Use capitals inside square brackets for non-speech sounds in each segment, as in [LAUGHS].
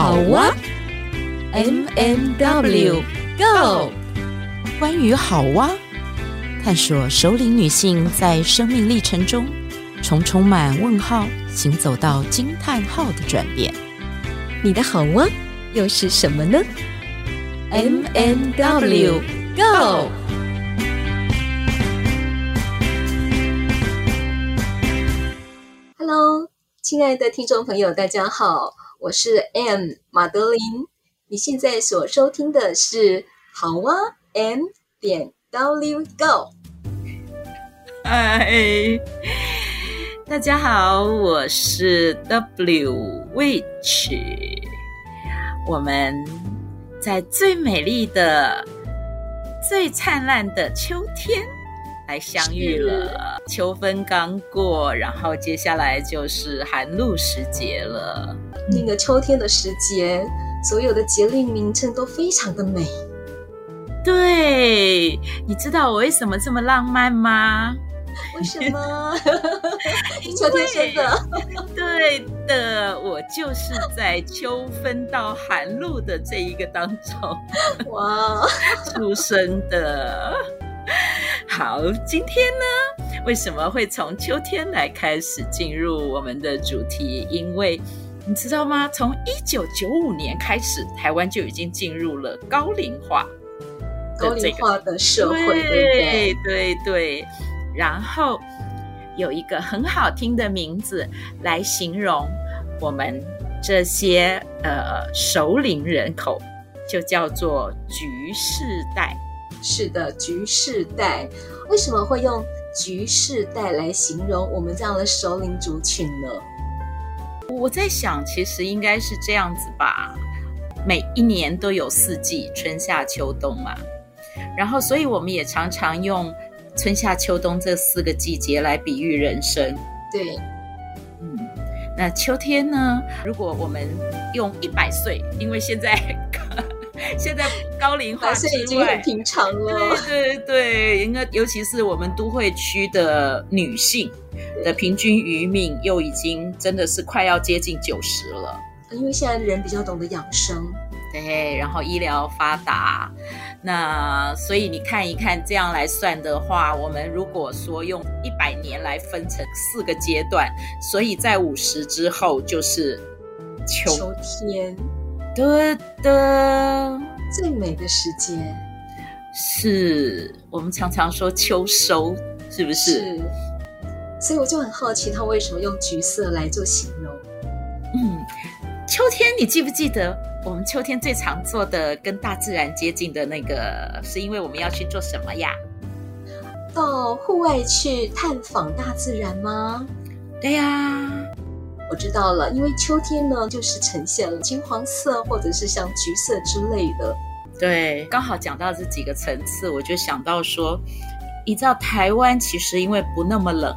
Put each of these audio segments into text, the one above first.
好哇，M M W Go，关于好哇，探索首领女性在生命历程中从充满问号行走到惊叹号的转变。你的好哇又是什么呢？M&W Go。Hello，亲爱的听众朋友，大家好，我是 M 马德琳。你现在所收听的是好哇 M 点 W Go。嗨，大家好，我是 W Witch。我们在最美丽的、最灿烂的秋天。来相遇了，秋分刚过，然后接下来就是寒露时节了。那个秋天的时节，所有的节令名称都非常的美。对，你知道我为什么这么浪漫吗？为什么？[LAUGHS] 秋天生的。对的，我就是在秋分到寒露的这一个当中，[LAUGHS] 哇，出生的。好，今天呢，为什么会从秋天来开始进入我们的主题？因为你知道吗？从一九九五年开始，台湾就已经进入了高龄化，高龄化的社会，对对对对。然后有一个很好听的名字来形容我们这些呃熟龄人口，就叫做“橘世代”。是的，橘世代为什么会用橘世代来形容我们这样的熟龄族群呢？我在想，其实应该是这样子吧。每一年都有四季，春夏秋冬嘛。然后，所以我们也常常用春夏秋冬这四个季节来比喻人生。对，嗯，那秋天呢？如果我们用一百岁，因为现在。[LAUGHS] 现在高龄化已经很平常了。对对对，应该尤其是我们都会区的女性的平均余命，又已经真的是快要接近九十了。因为现在人比较懂得养生，对，然后医疗发达，那所以你看一看，这样来算的话，我们如果说用一百年来分成四个阶段，所以在五十之后就是秋，秋天。的的最美的时间，是我们常常说秋收，是不是？是。所以我就很好奇，他为什么用橘色来做形容？嗯，秋天，你记不记得我们秋天最常做的跟大自然接近的那个，是因为我们要去做什么呀？到户外去探访大自然吗？对呀。我知道了，因为秋天呢，就是呈现了金黄色或者是像橘色之类的。对，刚好讲到这几个层次，我就想到说，你知道台湾其实因为不那么冷，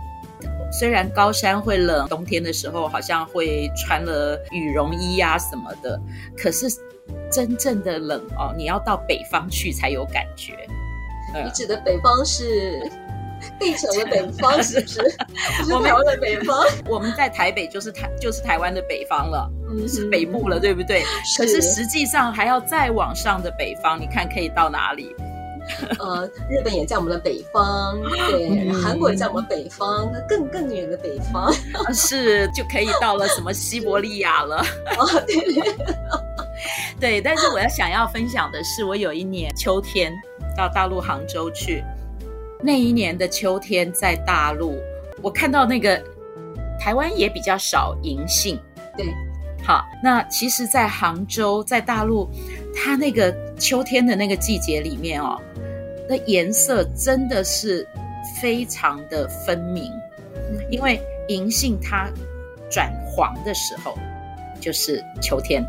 虽然高山会冷，冬天的时候好像会穿了羽绒衣啊什么的，可是真正的冷哦，你要到北方去才有感觉。[LAUGHS] 你指的北方是？地球的北方是不是？我们的北方，[LAUGHS] 我们在台北就是台就是台湾的北方了，嗯，是北部了，对不对？是。可是实际上还要再往上的北方，你看可以到哪里？呃，日本也在我们的北方，对，嗯、韩国也在我们北方，那更更远的北方是就可以到了什么西伯利亚了。哦，对对，[LAUGHS] 对。但是我要想要分享的是，我有一年秋天到大陆杭州去。那一年的秋天，在大陆，我看到那个台湾也比较少银杏。对，好，那其实，在杭州，在大陆，它那个秋天的那个季节里面哦，那颜色真的是非常的分明，因为银杏它转黄的时候就是秋天。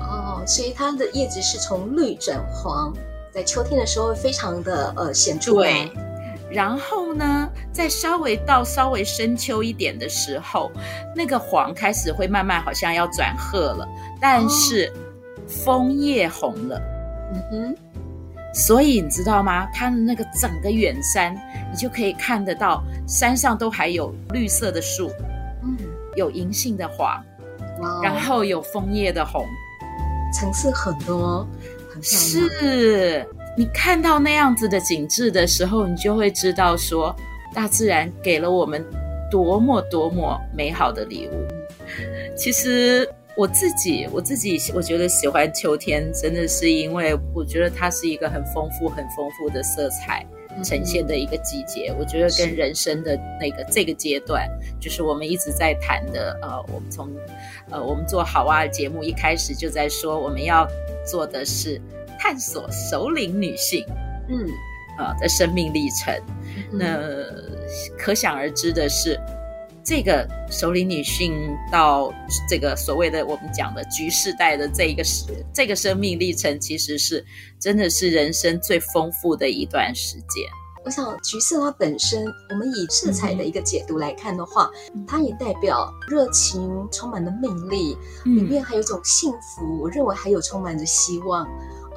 哦，所以它的叶子是从绿转黄，在秋天的时候非常的呃显著。对。然后呢，再稍微到稍微深秋一点的时候，那个黄开始会慢慢好像要转褐了，但是枫叶红了。嗯哼，所以你知道吗？它的那个整个远山，你就可以看得到山上都还有绿色的树，嗯，有银杏的黄，然后有枫叶的红，层次很多，很。是你看到那样子的景致的时候，你就会知道说，大自然给了我们多么多么美好的礼物。其实。我自己，我自己，我觉得喜欢秋天，真的是因为我觉得它是一个很丰富、很丰富的色彩呈现的一个季节。嗯、我觉得跟人生的那个这个阶段，就是我们一直在谈的。呃，我们从呃我们做好啊节目一开始就在说，我们要做的是探索首领女性，嗯，呃的生命历程。嗯、那可想而知的是。这个首领女性到这个所谓的我们讲的橘世代的这一个时这个生命历程，其实是真的是人生最丰富的一段时间。我想橘色它本身，我们以色彩的一个解读来看的话，嗯、它也代表热情，充满了魅力，嗯、里面还有一种幸福，我认为还有充满着希望。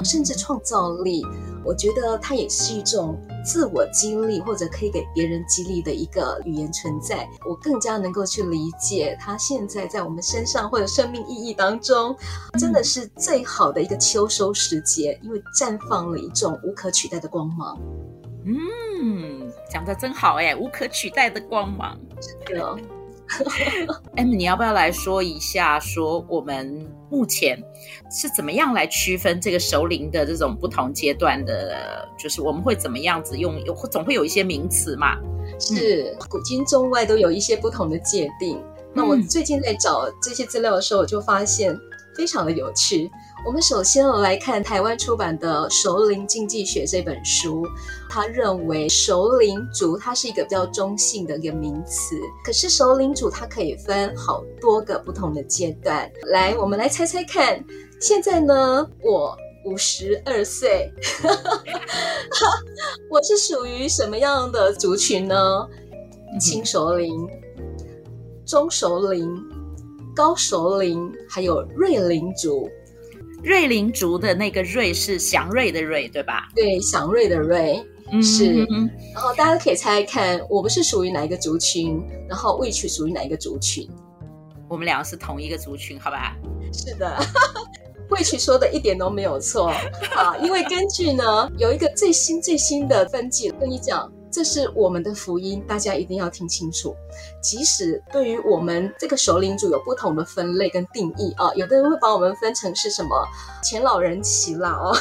甚至创造力，我觉得它也是一种自我激励或者可以给别人激励的一个语言存在。我更加能够去理解它现在在我们身上或者生命意义当中，真的是最好的一个秋收时节，因为绽放了一种无可取代的光芒。嗯，讲的真好哎，无可取代的光芒，对哦。[LAUGHS] M，你要不要来说一下，说我们目前是怎么样来区分这个熟龄的这种不同阶段的？就是我们会怎么样子用？有总会有一些名词嘛？是，古今中外都有一些不同的界定。那我最近在找这些资料的时候，我就发现非常的有趣。我们首先来看台湾出版的《熟龄经济学》这本书，他认为熟龄族它是一个比较中性的一个名词，可是熟龄族它可以分好多个不同的阶段。来，我们来猜猜看，现在呢，我五十二岁，[LAUGHS] 我是属于什么样的族群呢？轻熟龄、中熟龄、高熟龄，还有瑞龄族。瑞龄族的那个瑞是祥瑞的瑞，对吧？对，祥瑞的瑞、嗯、是。然后大家可以猜猜看，我们是属于哪一个族群？然后 Which 属于哪一个族群？我们两个是同一个族群，好吧？是的，[LAUGHS] Which 说的一点都没有错啊，因为根据呢有一个最新最新的分级，跟你讲。这是我们的福音，大家一定要听清楚。即使对于我们这个首领族有不同的分类跟定义啊，有的人会把我们分成是什么前老人期啦哦，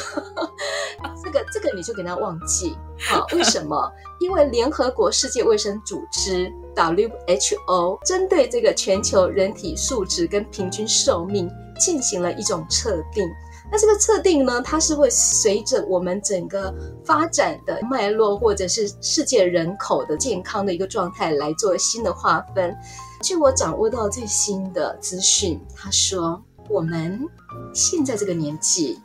[LAUGHS] 这个这个你就给他忘记啊？为什么？因为联合国世界卫生组织 WHO 针对这个全球人体素质跟平均寿命进行了一种测定。那这个测定呢，它是会随着我们整个发展的脉络，或者是世界人口的健康的一个状态来做新的划分。据我掌握到最新的资讯，他说我们现在这个年纪，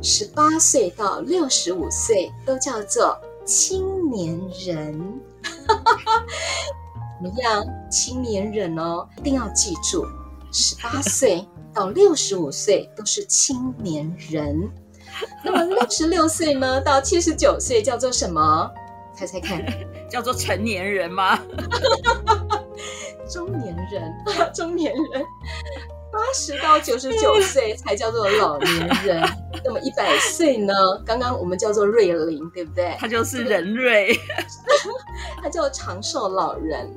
十八岁到六十五岁都叫做青年人。[LAUGHS] 怎么样？青年人哦，一定要记住，十八岁。到六十五岁都是青年人，那么六十六岁呢？到七十九岁叫做什么？猜猜看，[LAUGHS] 叫做成年人吗？中年人，中年人。八十到九十九岁才叫做老年人。那么一百岁呢？刚刚我们叫做瑞龄，对不对？他就是人瑞，[LAUGHS] 他叫长寿老人。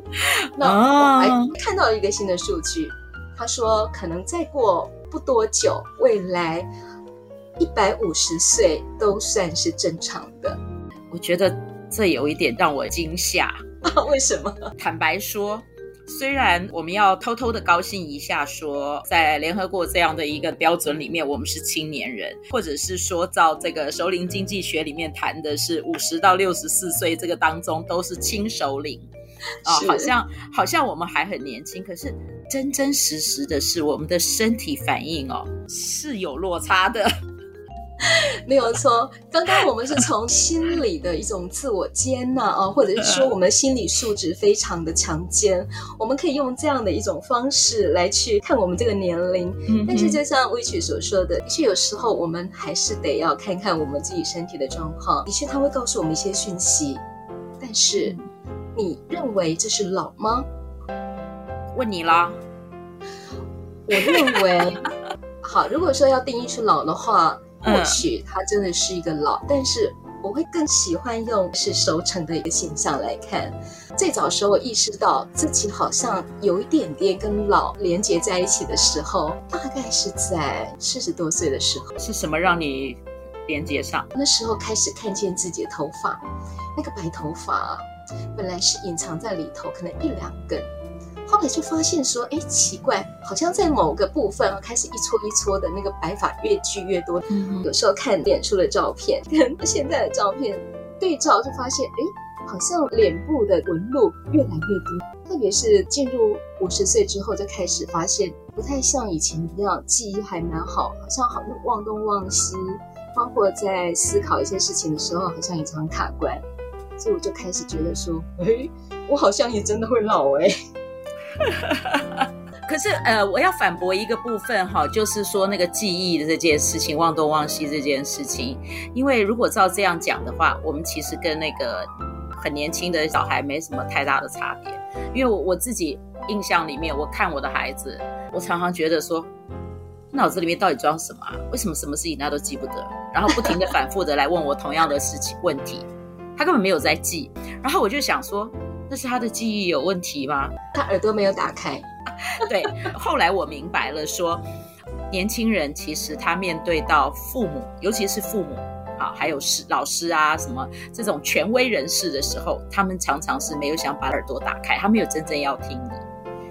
那我还看到一个新的数据。他说：“可能再过不多久，未来一百五十岁都算是正常的。”我觉得这有一点让我惊吓。为什么？[LAUGHS] 坦白说，虽然我们要偷偷的高兴一下说，说在联合国这样的一个标准里面，我们是青年人，或者是说，照这个熟龄经济学里面谈的是五十到六十四岁这个当中都是轻熟龄。啊、[LAUGHS] 哦，好像好像我们还很年轻，可是真真实实的是，我们的身体反应哦是有落差的，[LAUGHS] 没有错。刚刚我们是从心理的一种自我接纳啊，或者是说我们心理素质非常的强健，我们可以用这样的一种方式来去看我们这个年龄。嗯、但是就像 Witch 所说的，的确有时候我们还是得要看看我们自己身体的状况。的确，他会告诉我们一些讯息，但是。你认为这是老吗？问你啦。我认为好，如果说要定义出老的话，或许它真的是一个老，嗯、但是我会更喜欢用是熟成的一个现象来看。最早时候我意识到自己好像有一点点跟老连接在一起的时候，大概是在四十多岁的时候。是什么让你连接上？那时候开始看见自己的头发，那个白头发本来是隐藏在里头，可能一两根。后来就发现说，哎，奇怪，好像在某个部分开始一撮一撮的那个白发越聚越多。嗯，有时候看脸书的照片跟现在的照片对照，就发现，哎，好像脸部的纹路越来越多。特别是进入五十岁之后，就开始发现不太像以前一样，记忆还蛮好，好像好像忘东忘西，包括在思考一些事情的时候，好像也常卡关。所以我就开始觉得说，哎，我好像也真的会老哎。[LAUGHS] 可是，呃，我要反驳一个部分哈，就是说那个记忆的这件事情，忘东忘西这件事情，因为如果照这样讲的话，我们其实跟那个很年轻的小孩没什么太大的差别。因为我我自己印象里面，我看我的孩子，我常常觉得说，脑子里面到底装什么啊？为什么什么事情他都记不得？然后不停的反复的来问我同样的事情问题，他根本没有在记。然后我就想说。那是他的记忆有问题吗？他耳朵没有打开。[LAUGHS] 对，后来我明白了说，说年轻人其实他面对到父母，尤其是父母啊，还有师老师啊什么这种权威人士的时候，他们常常是没有想把耳朵打开，他没有真正要听你。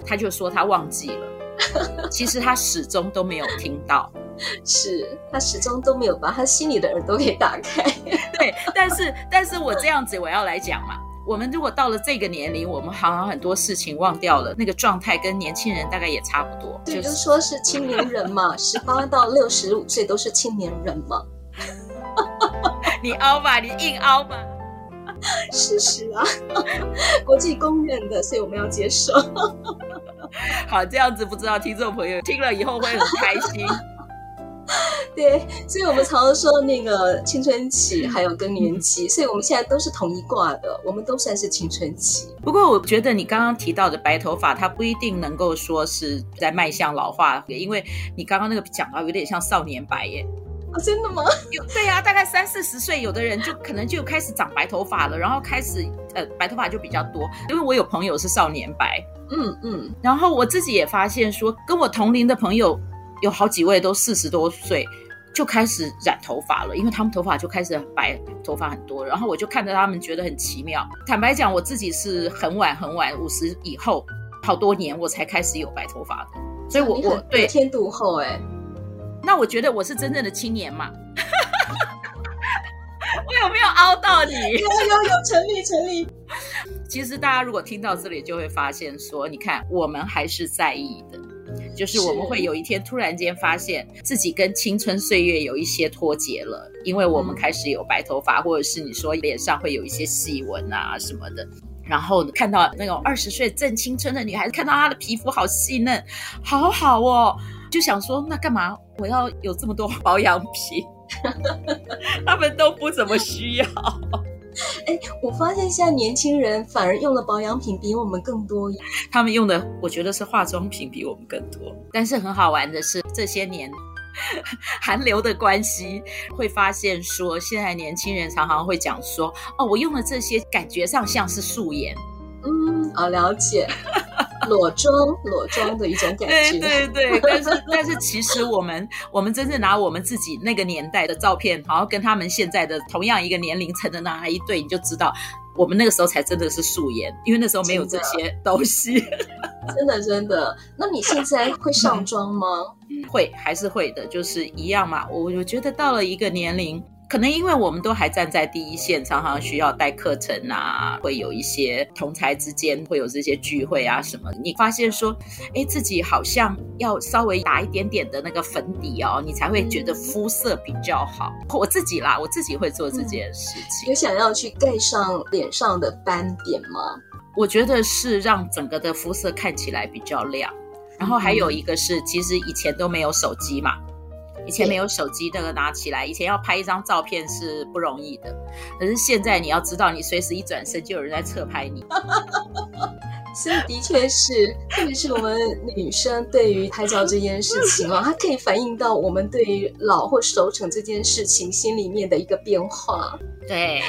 他就说他忘记了，[LAUGHS] 其实他始终都没有听到，是他始终都没有把他心里的耳朵给打开。[LAUGHS] 对，但是但是我这样子我要来讲嘛。我们如果到了这个年龄，我们好像很多事情忘掉了，那个状态跟年轻人大概也差不多。对，就是说是青年人嘛，十八到六十五岁都是青年人嘛。[LAUGHS] 你凹吧，你硬凹吧。事实啊，[LAUGHS] 国际公认的，所以我们要接受。好，这样子不知道听众朋友听了以后会很开心。对，所以我们常常说那个青春期还有更年期，所以我们现在都是同一挂的，我们都算是青春期。不过我觉得你刚刚提到的白头发，它不一定能够说是在迈向老化，因为你刚刚那个讲到有点像少年白耶。啊，真的吗？有，对呀，大概三四十岁，有的人就可能就开始长白头发了，然后开始呃白头发就比较多。因为我有朋友是少年白，嗯嗯，然后我自己也发现说，跟我同龄的朋友有好几位都四十多岁。就开始染头发了，因为他们头发就开始很白，头发很多，然后我就看着他们觉得很奇妙。坦白讲，我自己是很晚很晚，五十以后好多年我才开始有白头发的，所以我我对天独厚哎，那我觉得我是真正的青年嘛，[LAUGHS] 我有没有凹到你？[LAUGHS] 有有有，成立成立。其实大家如果听到这里，就会发现说，你看我们还是在意的。就是我们会有一天突然间发现自己跟青春岁月有一些脱节了，因为我们开始有白头发，或者是你说脸上会有一些细纹啊什么的，然后看到那种二十岁正青春的女孩子，看到她的皮肤好细嫩，好好哦，就想说那干嘛我要有这么多保养品？[LAUGHS] 他们都不怎么需要。[LAUGHS] 哎，我发现现在年轻人反而用的保养品比我们更多。他们用的，我觉得是化妆品比我们更多。但是很好玩的是，这些年 [LAUGHS] 韩流的关系，会发现说，现在年轻人常常会讲说：“哦，我用了这些感觉上像是素颜。”嗯，好了解。裸妆，裸妆的一种感觉。对对对，但是但是其实我们我们真正拿我们自己那个年代的照片，然后跟他们现在的同样一个年龄层的拿一对，你就知道我们那个时候才真的是素颜，因为那时候没有这些东西。[LAUGHS] 真的真的，那你现在会上妆吗？会，还是会的，就是一样嘛。我我觉得到了一个年龄。可能因为我们都还站在第一线，常常需要带课程啊，会有一些同才之间会有这些聚会啊什么。你发现说，哎，自己好像要稍微打一点点的那个粉底哦，你才会觉得肤色比较好。[LAUGHS] 我自己啦，我自己会做这件事情。有想要去盖上脸上的斑点吗？我觉得是让整个的肤色看起来比较亮。然后还有一个是，其实以前都没有手机嘛。以前没有手机，那个拿起来，以前要拍一张照片是不容易的。可是现在你要知道，你随时一转身就有人在侧拍你。[LAUGHS] 所以的确是，特别是我们女生对于拍照这件事情啊，它可以反映到我们对于老或熟成这件事情心里面的一个变化。对。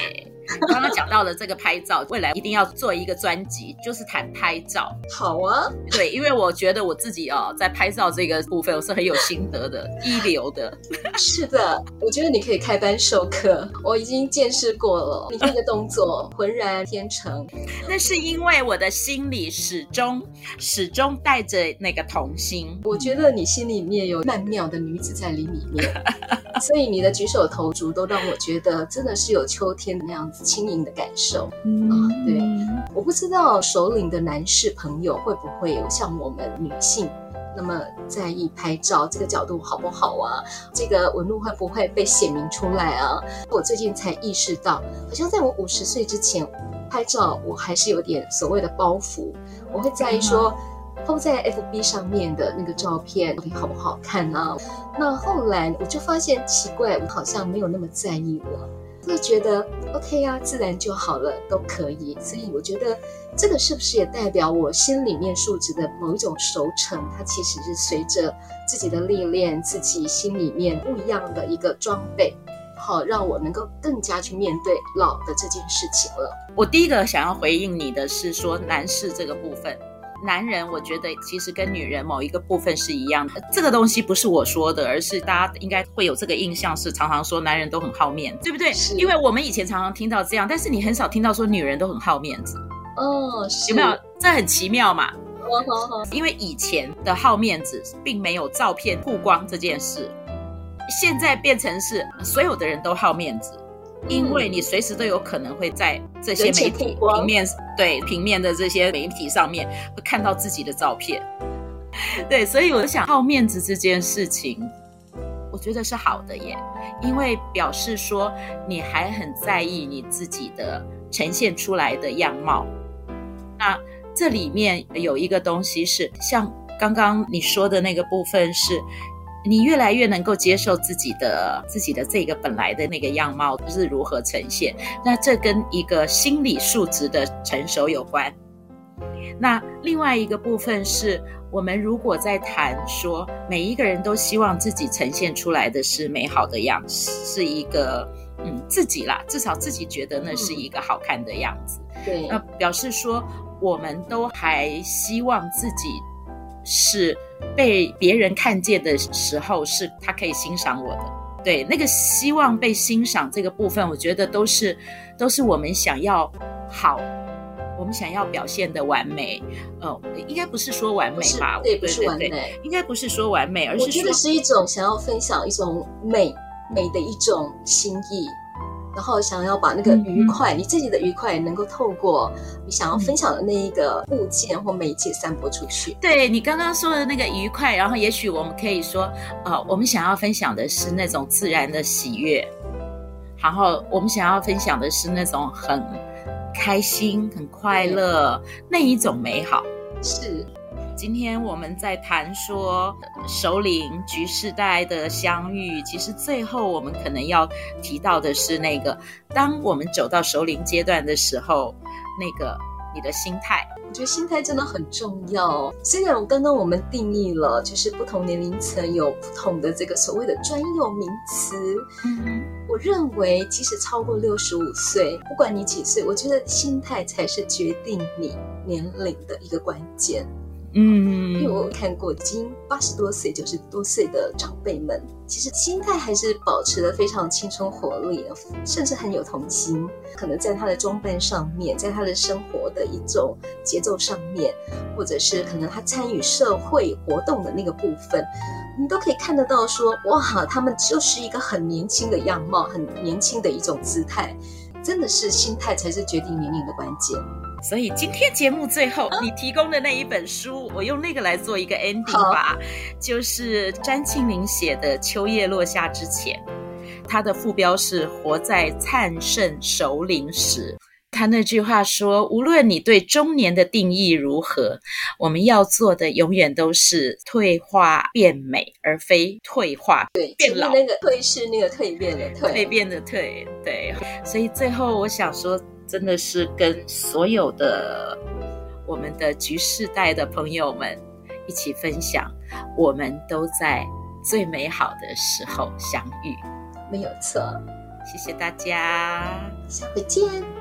刚刚讲到了这个拍照，未来一定要做一个专辑，就是谈拍照。好啊，对，因为我觉得我自己哦，在拍照这个部分我是很有心得的，一流的。[LAUGHS] 是的，我觉得你可以开班授课，我已经见识过了，你这个动作浑然天成。那是因为我的心里始终始终带着那个童心。我觉得你心里面有曼妙的女子在里里面，[LAUGHS] 所以你的举手投足都让我觉得真的是有秋天那样子。轻盈的感受，嗯、啊，对，我不知道首领的男士朋友会不会有像我们女性那么在意拍照这个角度好不好啊？这个纹路会不会被显明出来啊？我最近才意识到，好像在我五十岁之前拍照，我还是有点所谓的包袱，我会在意说放在 FB 上面的那个照片到底好不好看啊？那后来我就发现奇怪，我好像没有那么在意了。就觉得 OK 啊，自然就好了，都可以。所以我觉得这个是不是也代表我心里面素质的某一种熟成？它其实是随着自己的历练，自己心里面不一样的一个装备，好让我能够更加去面对老的这件事情了。我第一个想要回应你的是说男士这个部分。男人，我觉得其实跟女人某一个部分是一样的。这个东西不是我说的，而是大家应该会有这个印象，是常常说男人都很好面子，对不对？是。因为我们以前常常听到这样，但是你很少听到说女人都很好面子。哦，是。有没有？这很奇妙嘛。哦哦哦。因为以前的好面子并没有照片曝光这件事，现在变成是所有的人都好面子。因为你随时都有可能会在这些媒体平面，对平面的这些媒体上面会看到自己的照片，[LAUGHS] 对，所以我想好面子这件事情，我觉得是好的耶，因为表示说你还很在意你自己的呈现出来的样貌。那这里面有一个东西是像刚刚你说的那个部分是。你越来越能够接受自己的自己的这个本来的那个样貌是如何呈现，那这跟一个心理素质的成熟有关。那另外一个部分是我们如果在谈说每一个人都希望自己呈现出来的是美好的样子，是一个嗯自己啦，至少自己觉得那是一个好看的样子。对，那表示说我们都还希望自己是。被别人看见的时候，是他可以欣赏我的。对，那个希望被欣赏这个部分，我觉得都是都是我们想要好，我们想要表现的完美。呃，应该不是说完美吧？对，不是完美，应该不是说完美，而是我觉得是一种想要分享一种美美的一种心意。然后想要把那个愉快，嗯、你自己的愉快能够透过你想要分享的那一个物件或媒介散播出去。对，你刚刚说的那个愉快，然后也许我们可以说，呃，我们想要分享的是那种自然的喜悦，然后我们想要分享的是那种很开心、很快乐那一种美好。是。今天我们在谈说首领局世代的相遇，其实最后我们可能要提到的是那个，当我们走到首领阶段的时候，那个你的心态。我觉得心态真的很重要。虽然我刚刚我们定义了，就是不同年龄层有不同的这个所谓的专有名词。嗯，我认为即使超过六十五岁，不管你几岁，我觉得心态才是决定你年龄的一个关键。嗯，因为我看过已经八十多岁、九十多岁的长辈们，其实心态还是保持得非常青春活力，甚至很有童心。可能在他的装扮上面，在他的生活的一种节奏上面，或者是可能他参与社会活动的那个部分，你都可以看得到说，哇，他们就是一个很年轻的样貌，很年轻的一种姿态。真的是心态才是决定年龄的关键。所以今天节目最后，你提供的那一本书，我用那个来做一个 ending 吧，就是詹庆林写的《秋叶落下之前》，它的副标是“活在灿盛熟龄时”。[LAUGHS] 他那句话说：“无论你对中年的定义如何，我们要做的永远都是退化变美，而非退化对变老。”那个“退”是那个蜕变的 [LAUGHS] “蜕”，蜕变的“蜕”。对，所以最后我想说。真的是跟所有的我们的局世代的朋友们一起分享，我们都在最美好的时候相遇，没有错。谢谢大家，下回见。